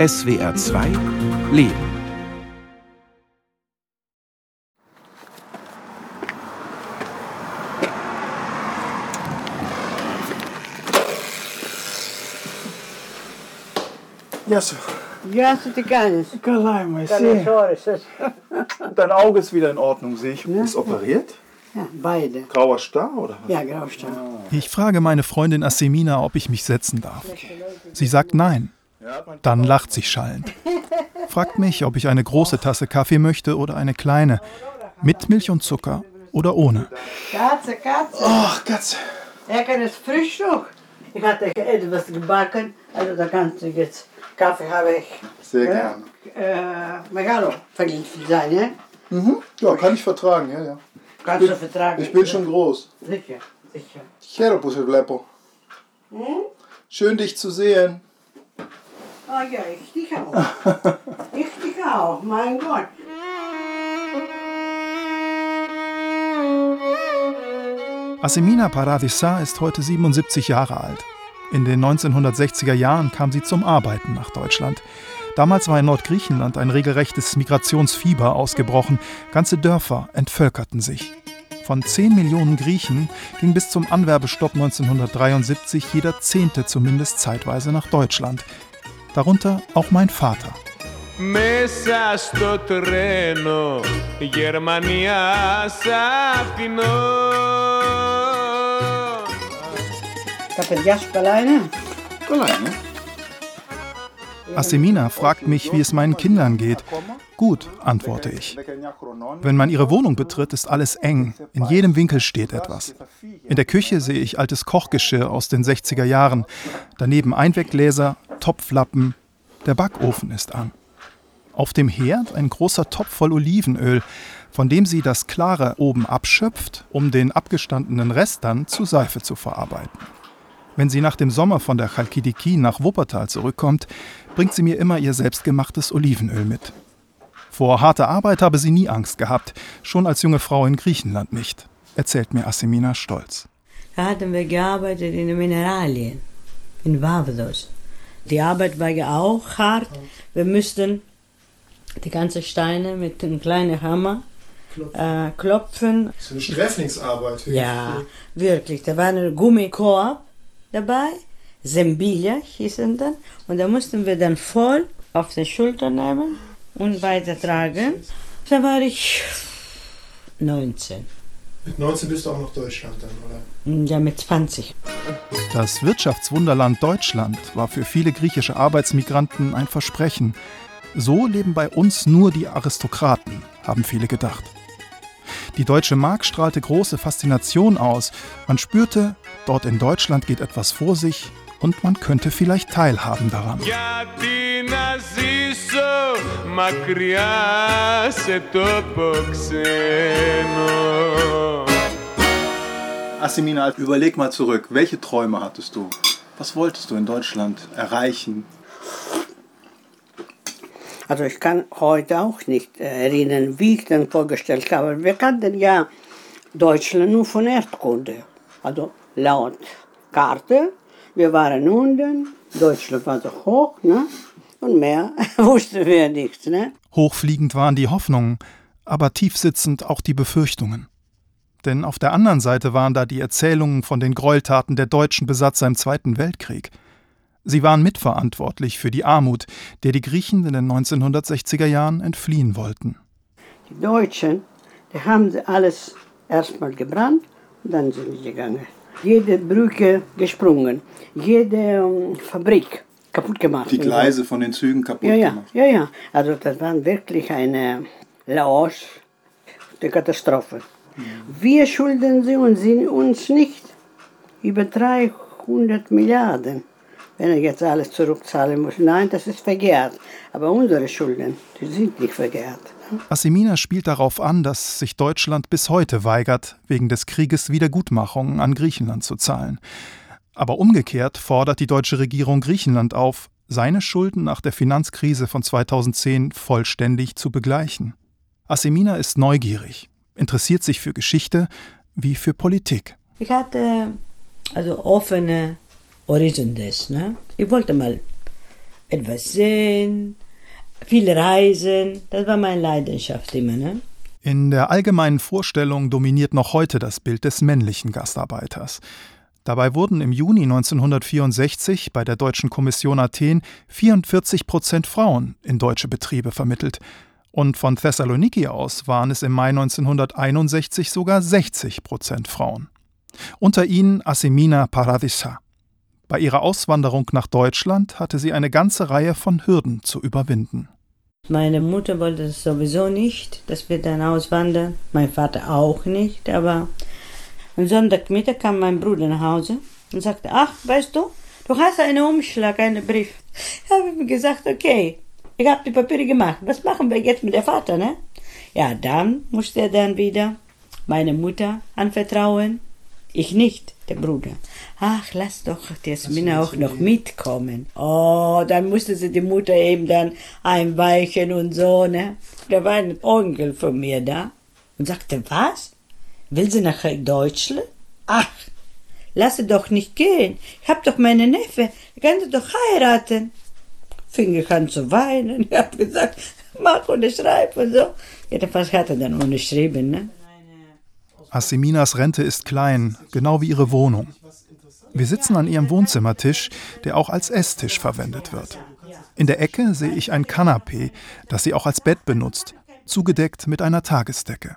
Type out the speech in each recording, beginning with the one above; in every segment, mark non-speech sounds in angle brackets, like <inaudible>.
SWR 2 Leben. Ja, so. Ja, so die Gans. Dein Auge ist wieder in Ordnung, sehe ich. Ist operiert? Ja, beide. Grauer Star oder was? Ja, grauer Star. Ich frage meine Freundin Asemina, ob ich mich setzen darf. Sie sagt nein. Dann lacht sie schallend. Fragt mich, ob ich eine große Tasse Kaffee möchte oder eine kleine. Mit Milch und Zucker oder ohne. Katze, Katze. Ach, Katze. Leckeres Frühstück. Ich hatte etwas gebacken, also da kannst du jetzt Kaffee habe ich. Sehr gerne. Äh, Megalo verdient viel sein, ne? Mhm. Ja, kann ich vertragen, ja, ja. Kannst du vertragen. Ich bin schon groß. Sicher, sicher. Pussy Lepo. Schön, dich zu sehen. Ah ja, ich auch. ich dich auch, mein Gott. Assemina Paradisa ist heute 77 Jahre alt. In den 1960er Jahren kam sie zum Arbeiten nach Deutschland. Damals war in Nordgriechenland ein regelrechtes Migrationsfieber ausgebrochen. Ganze Dörfer entvölkerten sich. Von 10 Millionen Griechen ging bis zum Anwerbestopp 1973 jeder Zehnte zumindest zeitweise nach Deutschland Darunter auch mein Vater. Μέσα στο τρένο Γερμανία σ' αφήνω Τα παιδιά σου καλά είναι. Kalai, ne? Assemina fragt mich, wie es meinen Kindern geht. Gut, antworte ich. Wenn man ihre Wohnung betritt, ist alles eng. In jedem Winkel steht etwas. In der Küche sehe ich altes Kochgeschirr aus den 60er Jahren. Daneben Einweggläser, Topflappen. Der Backofen ist an. Auf dem Herd ein großer Topf voll Olivenöl, von dem sie das Klare oben abschöpft, um den abgestandenen Rest dann zu Seife zu verarbeiten. Wenn sie nach dem Sommer von der Chalkidiki nach Wuppertal zurückkommt, bringt sie mir immer ihr selbstgemachtes Olivenöl mit. Vor harter Arbeit habe sie nie Angst gehabt, schon als junge Frau in Griechenland nicht, erzählt mir Assemina stolz. Da hatten wir gearbeitet in den Mineralien, in Vavdos. Die Arbeit war ja auch hart. Wir mussten die ganzen Steine mit einem kleinen Hammer äh, klopfen. Das ist eine Sträflingsarbeit. Ja, wirklich. Da war ein Gummikorb dabei, Sembilia hießen dann. Und da mussten wir dann voll auf die Schulter nehmen und weitertragen. Da war ich 19. Mit 19 bist du auch nach Deutschland dann, oder? Ja, mit 20. Das Wirtschaftswunderland Deutschland war für viele griechische Arbeitsmigranten ein Versprechen. So leben bei uns nur die Aristokraten, haben viele gedacht. Die deutsche Mark strahlte große Faszination aus. Man spürte, Dort in Deutschland geht etwas vor sich und man könnte vielleicht teilhaben daran. Asimina, überleg mal zurück. Welche Träume hattest du? Was wolltest du in Deutschland erreichen? Also ich kann heute auch nicht erinnern, wie ich den vorgestellt habe. Wir kannten ja Deutschland nur von Erdkunde. Also laut Karte. Wir waren unten, Deutschland war so hoch, ne? Und mehr <laughs> wussten wir nichts, ne? Hochfliegend waren die Hoffnungen, aber tiefsitzend auch die Befürchtungen. Denn auf der anderen Seite waren da die Erzählungen von den Gräueltaten der deutschen Besatzer im Zweiten Weltkrieg. Sie waren mitverantwortlich für die Armut, der die Griechen in den 1960er Jahren entfliehen wollten. Die Deutschen, die haben sie alles erstmal gebrannt und dann sind sie gegangen. Jede Brücke gesprungen, jede ähm, Fabrik kaputt gemacht. Die Gleise von den Zügen kaputt Ja, ja, gemacht. ja, ja. Also das war wirklich eine Laos, die Katastrophe. Wir schulden sie und sie uns nicht über 300 Milliarden. Wenn er jetzt alles zurückzahlen muss. Nein, das ist verkehrt. Aber unsere Schulden, die sind nicht verkehrt. Assemina spielt darauf an, dass sich Deutschland bis heute weigert, wegen des Krieges Wiedergutmachungen an Griechenland zu zahlen. Aber umgekehrt fordert die deutsche Regierung Griechenland auf, seine Schulden nach der Finanzkrise von 2010 vollständig zu begleichen. Assemina ist neugierig, interessiert sich für Geschichte wie für Politik. Ich hatte also offene Horizontes. Ne? Ich wollte mal etwas sehen, viel reisen. Das war meine Leidenschaft immer, ne? In der allgemeinen Vorstellung dominiert noch heute das Bild des männlichen Gastarbeiters. Dabei wurden im Juni 1964 bei der Deutschen Kommission Athen 44 Prozent Frauen in deutsche Betriebe vermittelt. Und von Thessaloniki aus waren es im Mai 1961 sogar 60 Prozent Frauen. Unter ihnen Asimina Paradisa. Bei ihrer Auswanderung nach Deutschland hatte sie eine ganze Reihe von Hürden zu überwinden. Meine Mutter wollte es sowieso nicht, dass wir dann auswandern. Mein Vater auch nicht. Aber am Sonntagmittag kam mein Bruder nach Hause und sagte, ach, weißt du, du hast einen Umschlag, einen Brief. Ich habe ihm gesagt, okay, ich habe die Papiere gemacht. Was machen wir jetzt mit der Vater, ne? Ja, dann musste er dann wieder meine Mutter anvertrauen. Ich nicht, der Bruder. Ach, lass doch Jasmina auch noch mitkommen. Oh, dann musste sie die Mutter eben dann einweichen und so, ne? Da war ein Onkel von mir da und sagte, was? Will sie nach Deutschland? Ach, lass sie doch nicht gehen. Ich hab doch meine Neffe, ich kann sie doch heiraten. Fing ich an zu weinen. <laughs> Ich hab gesagt, mach unterschreib und so. Jedenfalls hat er dann unterschrieben, ne? Assiminas Rente ist klein, genau wie ihre Wohnung. Wir sitzen an ihrem Wohnzimmertisch, der auch als Esstisch verwendet wird. In der Ecke sehe ich ein Kanapee, das sie auch als Bett benutzt, zugedeckt mit einer Tagesdecke.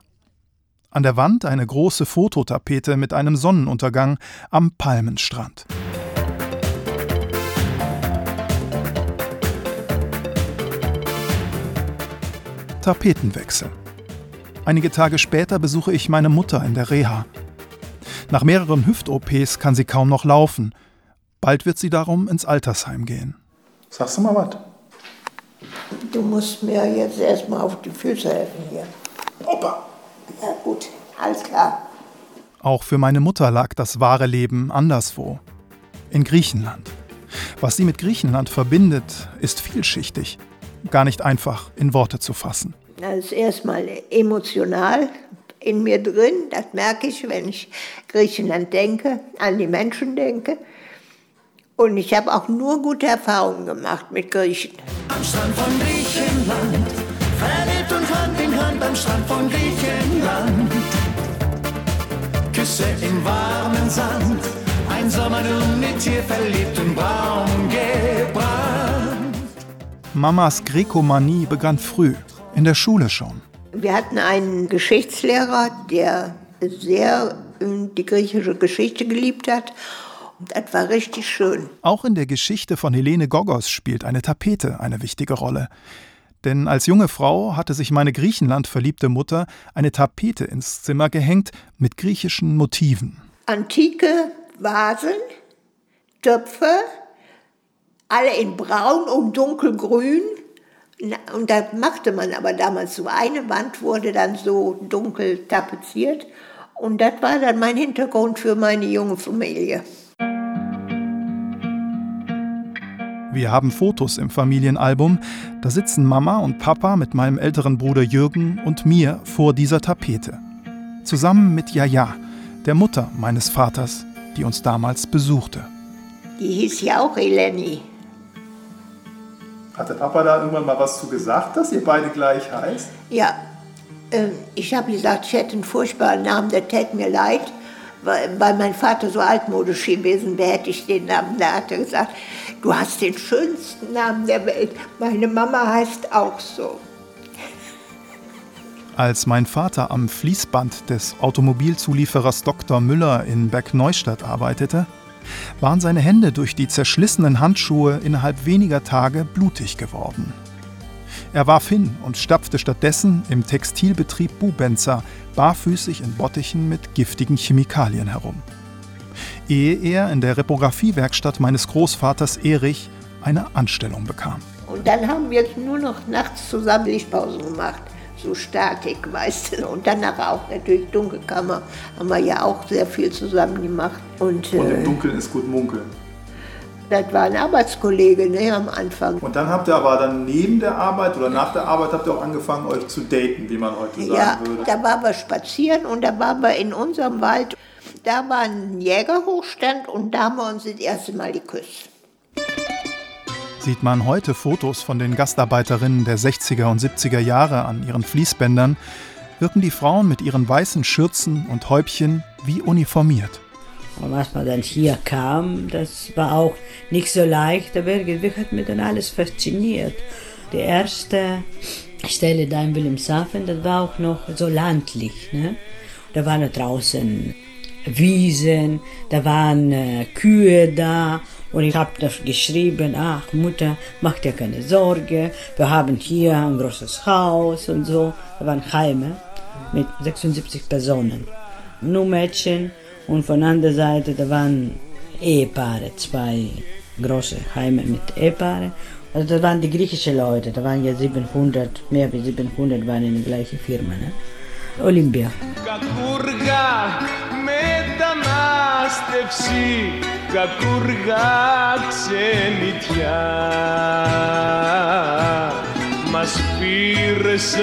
An der Wand eine große Fototapete mit einem Sonnenuntergang am Palmenstrand. Tapetenwechsel. Einige Tage später besuche ich meine Mutter in der Reha. Nach mehreren Hüft-OPs kann sie kaum noch laufen. Bald wird sie darum ins Altersheim gehen. Sagst du mal was? Du musst mir jetzt erstmal auf die Füße helfen hier. Opa! Ja, gut, alles klar. Auch für meine Mutter lag das wahre Leben anderswo. In Griechenland. Was sie mit Griechenland verbindet, ist vielschichtig. Gar nicht einfach in Worte zu fassen. Das ist erstmal emotional in mir drin. Das merke ich, wenn ich Griechenland denke, an die Menschen denke. Und ich habe auch nur gute Erfahrungen gemacht mit Griechen. Am Strand von Griechenland, verliebt und Hand in Hand am Strand von Griechenland. Küsse im warmen Sand, ein Sommer nur mit dir verliebt und braun gebrannt. Mamas Grekomanie begann früh, in der Schule schon. Wir hatten einen Geschichtslehrer, der sehr die griechische Geschichte geliebt hat. Und das war richtig schön. Auch in der Geschichte von Helene Gogos spielt eine Tapete eine wichtige Rolle. Denn als junge Frau hatte sich meine Griechenland verliebte Mutter eine Tapete ins Zimmer gehängt mit griechischen Motiven. Antike Vasen, Töpfe, alle in braun und dunkelgrün. Und da machte man aber damals so, eine Wand wurde dann so dunkel tapeziert. Und das war dann mein Hintergrund für meine junge Familie. Wir haben Fotos im Familienalbum. Da sitzen Mama und Papa mit meinem älteren Bruder Jürgen und mir vor dieser Tapete. Zusammen mit Jaja, der Mutter meines Vaters, die uns damals besuchte. Die hieß ja auch Eleni. Hat der Papa da irgendwann mal was zu gesagt, dass ihr beide gleich heißt? Ja, ähm, ich habe gesagt, ich hätte einen furchtbaren Namen, der täte mir leid, weil, weil mein Vater so altmodisch gewesen wäre, hätte ich den Namen. Da hat er gesagt, du hast den schönsten Namen der Welt. Meine Mama heißt auch so. Als mein Vater am Fließband des Automobilzulieferers Dr. Müller in Bergneustadt arbeitete, waren seine Hände durch die zerschlissenen Handschuhe innerhalb weniger Tage blutig geworden. Er warf hin und stapfte stattdessen im Textilbetrieb Bubenzer barfüßig in Bottichen mit giftigen Chemikalien herum. Ehe er in der Reprografiewerkstatt meines Großvaters Erich eine Anstellung bekam. Und dann haben wir nur noch nachts zusammen Lichtpausen gemacht. So Statik, weißt du. Und danach auch natürlich Dunkelkammer. Haben wir ja auch sehr viel zusammen gemacht. Und, Und im äh, Dunkeln ist gut munkeln. das war ein Arbeitskollege ne, am Anfang. Und dann habt ihr aber dann neben der Arbeit oder nach der Arbeit habt ihr auch angefangen, euch zu daten, wie man heute sagen Ja, würde. da waren wir spazieren und da waren wir in unserem Wald. Da war ein Jägerhochstand und da haben wir uns das erste Mal geküsst. Sieht man heute Fotos von den Gastarbeiterinnen der 60er und 70er Jahre an ihren Fließbändern, wirken die Frauen mit ihren weißen Schürzen und Häubchen wie uniformiert. Und was man dann hier kam, das war auch nicht so leicht, aber irgendwie hat mich dann alles fasziniert. Die erste Stelle da in Wilhelmshaven, das war auch noch so landlich. Ne? Da waren draußen Wiesen, da waren äh, Kühe da und ich habe geschrieben, ach Mutter, mach dir keine Sorge, wir haben hier ein großes Haus und so. Da waren Heime mit 76 Personen. Nur Mädchen und von anderer Seite, da waren Ehepaare, zwei große Heime mit Ehepaare. Also das waren die griechischen Leute, da waren ja 700, mehr als 700 waren in der gleichen Firma. Ne? Olympia Κακούργα μετανάστευση, κακούργα ξενιτιά Μας πήρες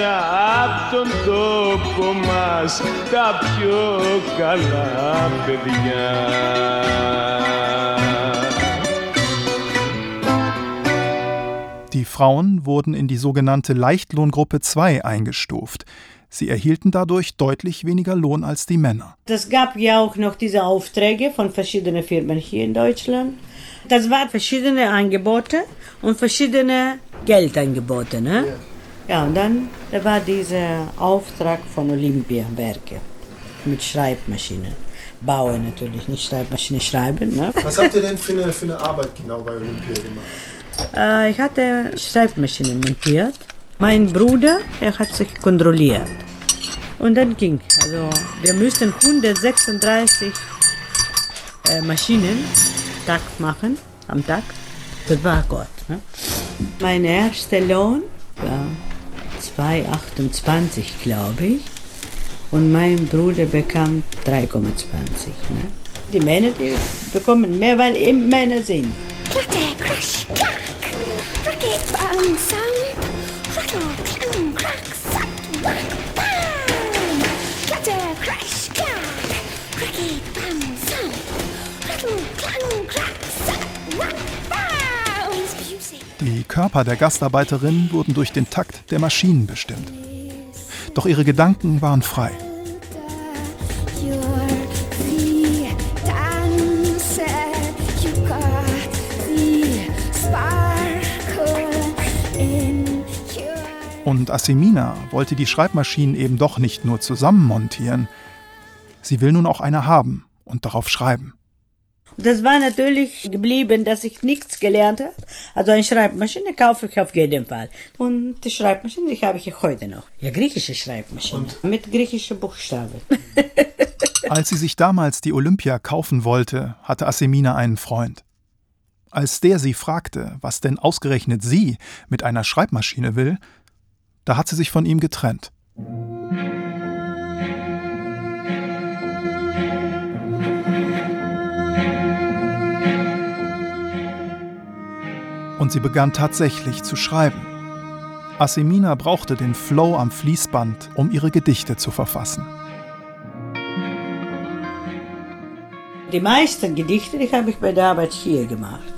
απ' τον τόπο μας τα πιο καλά παιδιά Die Frauen wurden in die sogenannte Leichtlohngruppe 2 eingestuft. Sie erhielten dadurch deutlich weniger Lohn als die Männer. Das gab ja auch noch diese Aufträge von verschiedenen Firmen hier in Deutschland. Das waren verschiedene Angebote und verschiedene Geldangebote. Ne? Ja, und dann da war dieser Auftrag von Olympiawerke mit Schreibmaschinen. Bauen natürlich, nicht Schreibmaschine schreiben. Ne? Was habt ihr denn für eine, für eine Arbeit genau bei Olympia gemacht? Äh, ich hatte Schreibmaschinen montiert. Mein Bruder, er hat sich kontrolliert. Und dann ging. Also wir müssten 136 äh, Maschinen Tag machen am Tag. Das war Gott. Ne? Mein erster Lohn war 2,28 glaube ich. Und mein Bruder bekam 3,20. Ne? Die Männer, die bekommen mehr, weil eben Männer sind. Clatter, crash, clack. Rocket, bang, Die Körper der Gastarbeiterin wurden durch den Takt der Maschinen bestimmt. Doch ihre Gedanken waren frei. Und Asimina wollte die Schreibmaschinen eben doch nicht nur zusammenmontieren. Sie will nun auch eine haben und darauf schreiben. Das war natürlich geblieben, dass ich nichts gelernt habe. Also eine Schreibmaschine kaufe ich auf jeden Fall. Und die Schreibmaschine, die habe ich heute noch. Ja, griechische Schreibmaschine. Mit griechischen Buchstaben. <laughs> Als sie sich damals die Olympia kaufen wollte, hatte Asemina einen Freund. Als der sie fragte, was denn ausgerechnet sie mit einer Schreibmaschine will, da hat sie sich von ihm getrennt. Und sie begann tatsächlich zu schreiben. Asemina brauchte den Flow am Fließband, um ihre Gedichte zu verfassen. Die meisten Gedichte, die habe ich bei der Arbeit hier gemacht.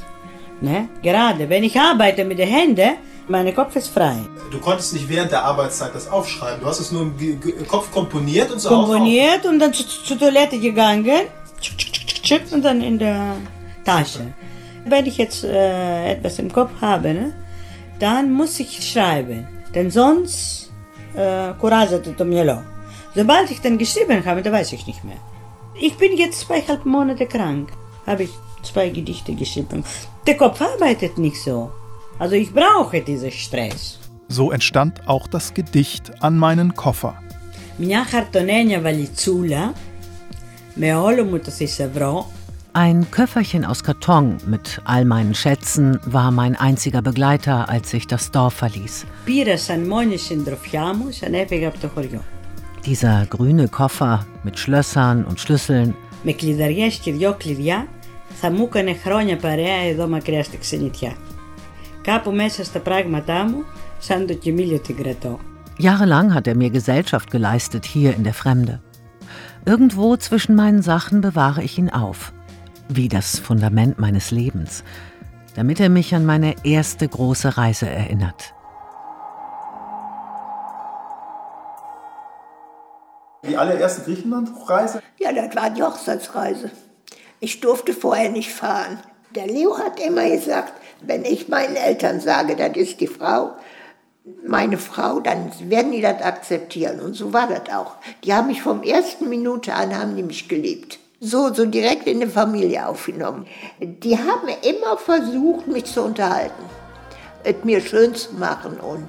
Ne? Gerade wenn ich arbeite mit den Händen, mein Kopf ist frei. Du konntest nicht während der Arbeitszeit das aufschreiben. Du hast es nur im Kopf komponiert und so Komponiert und dann zur zu Toilette gegangen. Und dann in der Tasche. Wenn ich jetzt äh, etwas im Kopf habe, ne, dann muss ich schreiben. Denn sonst äh, Courage to. Sobald ich dann geschrieben habe, da weiß ich nicht mehr. Ich bin jetzt zweieinhalb Monate krank. Habe ich zwei Gedichte geschrieben. Der Kopf arbeitet nicht so. Also ich brauche diesen Stress. So entstand auch das Gedicht an meinen Koffer. Μια χαρτονένια βαλιτσούλα με όλο μου το θησαυρό Ein Köfferchen aus Karton mit all meinen Schätzen war mein einziger Begleiter, als ich das Dorf verließ. πήρα σαν μόνη συντροφιά μου σαν έφυγα από το χωριό. Dieser grüne Koffer mit Schlössern und Schlüsseln, Με κλειδαριές και δυο κλειδιά θα μου έκανε χρόνια παρέα εδώ μακριά στη ξενιτιά. Κάπου μέσα στα πράγματά μου σαν το κοιμήλιο την κρατώ. Jahrelang hat er mir Gesellschaft geleistet hier in der Fremde. Irgendwo zwischen meinen Sachen bewahre ich ihn auf, wie das Fundament meines Lebens. damit er mich an meine erste große Reise erinnert. Die allererste Griechenlandreise? Ja, das war die Hochzeitsreise. Ich durfte vorher nicht fahren. Der Leo hat immer gesagt, wenn ich meinen Eltern sage, das ist die Frau, meine Frau, dann werden die das akzeptieren. Und so war das auch. Die haben mich vom ersten Minute an, haben die mich geliebt. So, so direkt in die Familie aufgenommen. Die haben immer versucht, mich zu unterhalten, es mir schön zu machen. Und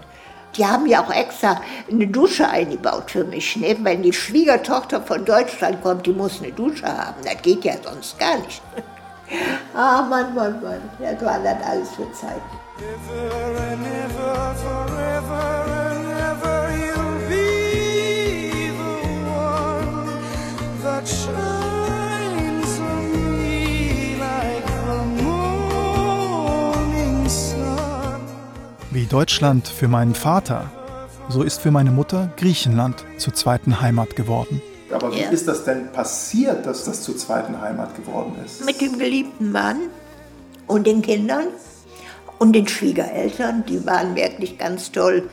die haben ja auch extra eine Dusche eingebaut für mich. Ne? Wenn die Schwiegertochter von Deutschland kommt, die muss eine Dusche haben. Das geht ja sonst gar nicht. Ah, Mann, Mann, Mann. Das war dann alles für sun. Wie Deutschland für meinen Vater, so ist für meine Mutter Griechenland zur zweiten Heimat geworden. Aber wie Ja. ist das denn passiert, dass das zur zweiten Heimat geworden ist? Mit dem geliebten Mann und den Kindern und den Schwiegereltern, die waren wirklich ganz toll.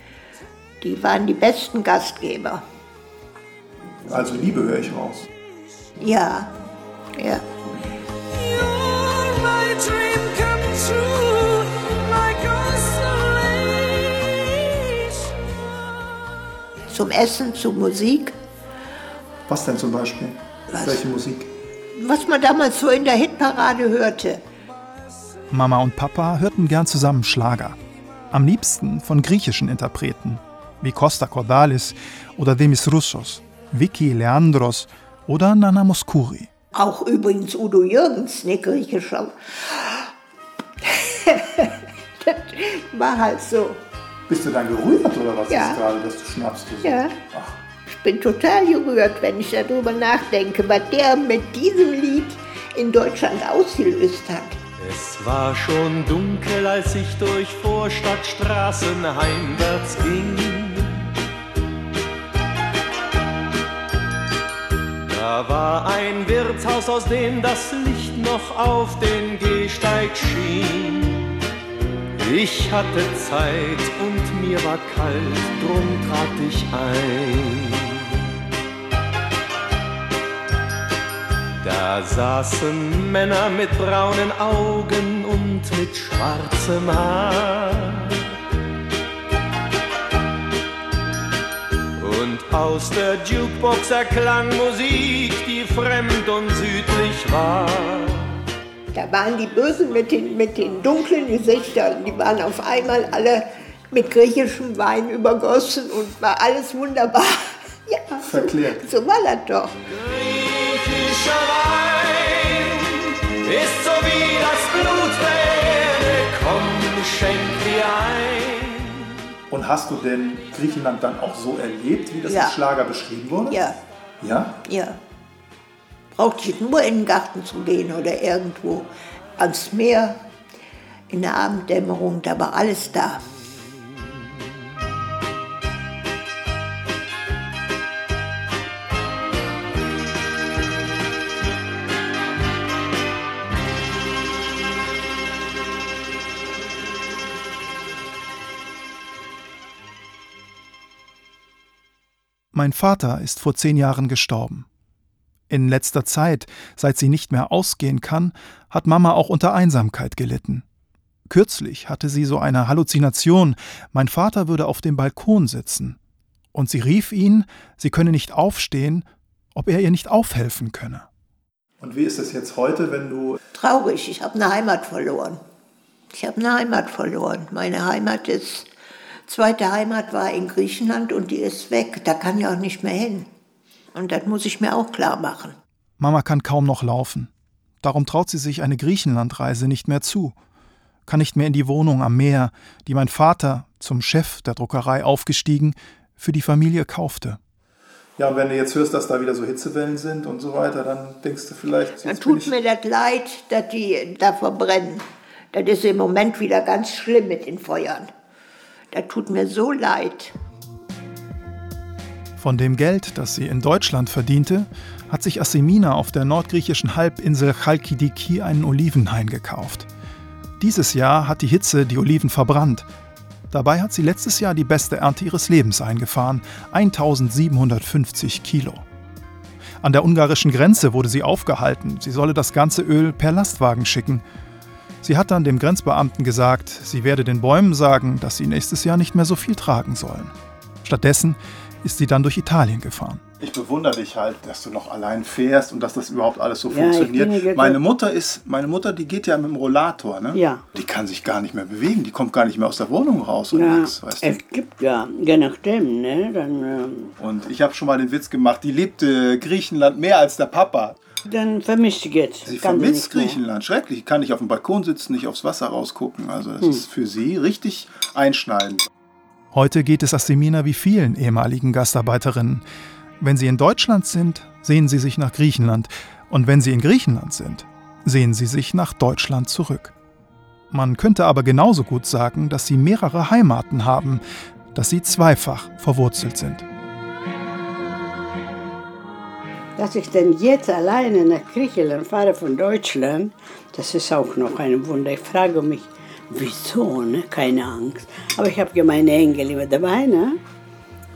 Die waren die besten Gastgeber. Also Liebe höre ich raus. Ja, ja. Zum Essen, zur Musik. Was denn zum Beispiel? Was? Welche Musik? Was man damals so in der Hitparade hörte. Mama und Papa hörten gern zusammen Schlager. Am liebsten von griechischen Interpreten, wie Costa Cordalis oder Demis Roussos, Vicky Leandros oder Nana Mouskouri. Auch übrigens Udo Jürgens, ne, griechischer. <laughs> das war halt so. Bist du dann gerührt oder was Ja. ist gerade, dass du schnappst? Du so? Ja. Ich bin total gerührt, wenn ich darüber nachdenke, was der mit diesem Lied in Deutschland ausgelöst hat. Es war schon dunkel, als ich durch Vorstadtstraßen heimwärts ging. Da war ein Wirtshaus, aus dem das Licht noch auf den Gehsteig schien. Ich hatte Zeit und mir war kalt, drum trat ich ein. Da saßen Männer mit braunen Augen und mit schwarzem Haar. Und aus der Jukebox erklang Musik, die fremd und südlich war. Da waren die Bösen mit den, mit den dunklen Gesichtern, die waren auf einmal alle mit griechischem Wein übergossen und war alles wunderbar. <laughs> Ja, Verklärt. so war das doch. Wein ist so wie das Blut der Erde. Komm, schenk dir ein. Und hast du denn Griechenland dann auch so erlebt, wie das Ja. im Schlager beschrieben wurde? Ja, Ja? ja. Brauchte ich nur in den Garten zu gehen oder irgendwo ans Meer in der Abenddämmerung, da war alles da. Mein Vater ist vor zehn Jahren gestorben. In letzter Zeit, seit sie nicht mehr ausgehen kann, hat Mama auch unter Einsamkeit gelitten. Kürzlich hatte sie so eine Halluzination, mein Vater würde auf dem Balkon sitzen. Und sie rief ihn, sie könne nicht aufstehen, ob er ihr nicht aufhelfen könne. Und wie ist es jetzt heute, wenn du Traurig, ich habe eine Heimat verloren. Ich habe eine Heimat verloren. Meine Heimat ist, zweite Heimat war in Griechenland und die ist weg. Da kann ich auch nicht mehr hin. Und das muss ich mir auch klar machen. Mama kann kaum noch laufen. Darum traut sie sich eine Griechenlandreise nicht mehr zu. Kann nicht mehr in die Wohnung am Meer, die mein Vater, zum Chef der Druckerei aufgestiegen, für die Familie kaufte. Ja, und wenn du jetzt hörst, dass da wieder so Hitzewellen sind und so weiter, dann denkst du vielleicht, Dann tut mir das leid, dass die da verbrennen. Das ist im Moment wieder ganz schlimm mit den Feuern. Das tut mir so leid. Von dem Geld, das sie in Deutschland verdiente, hat sich Assemina auf der nordgriechischen Halbinsel Chalkidiki einen Olivenhain gekauft. Dieses Jahr hat die Hitze die Oliven verbrannt. Dabei hat sie letztes Jahr die beste Ernte ihres Lebens eingefahren, 1750 Kilo. An der ungarischen Grenze wurde sie aufgehalten, sie solle das ganze Öl per Lastwagen schicken. Sie hat dann dem Grenzbeamten gesagt, sie werde den Bäumen sagen, dass sie nächstes Jahr nicht mehr so viel tragen sollen. Stattdessen ist sie dann durch Italien gefahren. Ich bewundere dich halt, dass du noch allein fährst und dass das überhaupt alles so Ja, funktioniert. Meine Mutter ist, meine Mutter, die geht ja mit dem Rollator, ne? Ja. Die kann sich gar nicht mehr bewegen, die kommt gar nicht mehr aus der Wohnung raus und Ja, nix, weißt du? es gibt ja, je nachdem, ne, dann, ähm, Und ich habe schon mal den Witz gemacht, die liebt äh, Griechenland mehr als der Papa. Dann vermisst sie jetzt. Sie Kann vermisst nicht mehr. Griechenland, schrecklich. Kann nicht auf dem Balkon sitzen, nicht aufs Wasser rausgucken. Also das Hm. ist für sie richtig einschneidend. Heute geht es Assemina wie vielen ehemaligen Gastarbeiterinnen. Wenn sie in Deutschland sind, sehen sie sich nach Griechenland. Und wenn sie in Griechenland sind, sehen sie sich nach Deutschland zurück. Man könnte aber genauso gut sagen, dass sie mehrere Heimaten haben, dass sie zweifach verwurzelt sind. Dass ich denn jetzt alleine nach Griechenland fahre von Deutschland, das ist auch noch ein Wunder. Ich frage mich, wieso, ne? keine Angst. Aber ich habe ja meine Engel immer dabei, ne?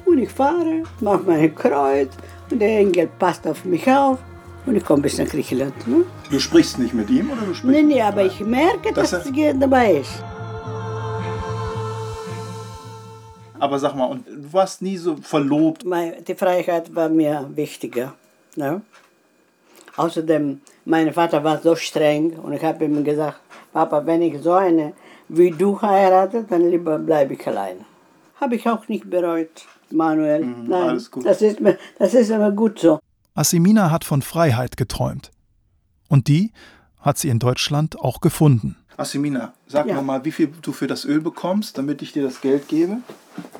Und ich fahre, mache mein Kreuz und der Engel passt auf mich auf und ich komme bis nach Griechenland. Ne? Du sprichst nicht mit ihm oder du sprichst? Nee, nee, aber ich merke, Das dass ist- er dabei ist. Aber sag mal, und du warst nie so verlobt. Die Freiheit war mir wichtiger. Ne? Außerdem, mein Vater war so streng und ich habe ihm gesagt, Papa, wenn ich so eine wie du heirate, dann lieber bleibe ich allein. Habe ich auch nicht bereut, Manuel. Nein, Mhm, alles gut. Das, ist mir, das ist immer gut so. Assemina hat von Freiheit geträumt. Und die hat sie in Deutschland auch gefunden. Assimina, sag Ja. mir mal, wie viel du für das Öl bekommst, damit ich dir das Geld gebe.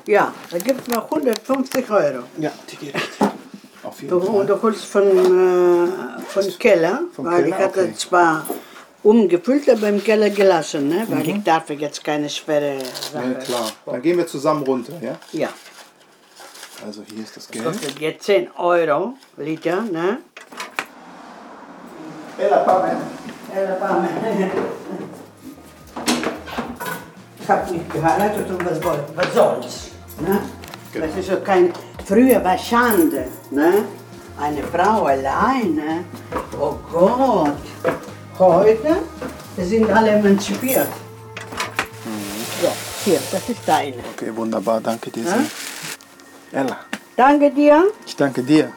Ja, da gibt es noch 150 Euro. Ja, die geht. Auf jeden Du, Fall. du holst von, äh, von Keller, Vom weil Keller, ich hatte okay. zwar umgefüllt, aber im Keller gelassen, ne? weil Mhm. ich darf jetzt keine schwere Sache. Ja, klar. Dann gehen wir zusammen runter, ja? Ja. Also hier ist das Das Geld. kostet jetzt 10 Euro Liter, ne? Ella, Pame. Ella, Pame. Ich habe nicht geheiratet und was, woll- was soll's? Ne? Genau. Das ist ja kein. Früher war Schande, ne? Eine Frau alleine. Oh Gott. Heute sind alle emanzipiert. So, hier, das ist deine. Okay, wunderbar, danke dir Ja? sehr. Ella, Danke dir. ich danke dir.